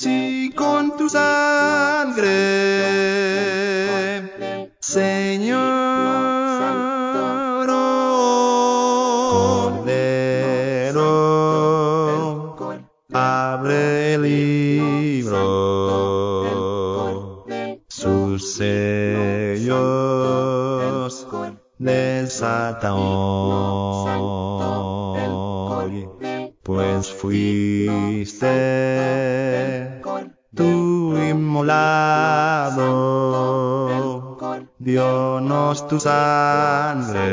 si con tu sangre, Señor, Cordero, abre el libro, sus sellos desata hoy, pues fuiste inmolado, Dios tu sangre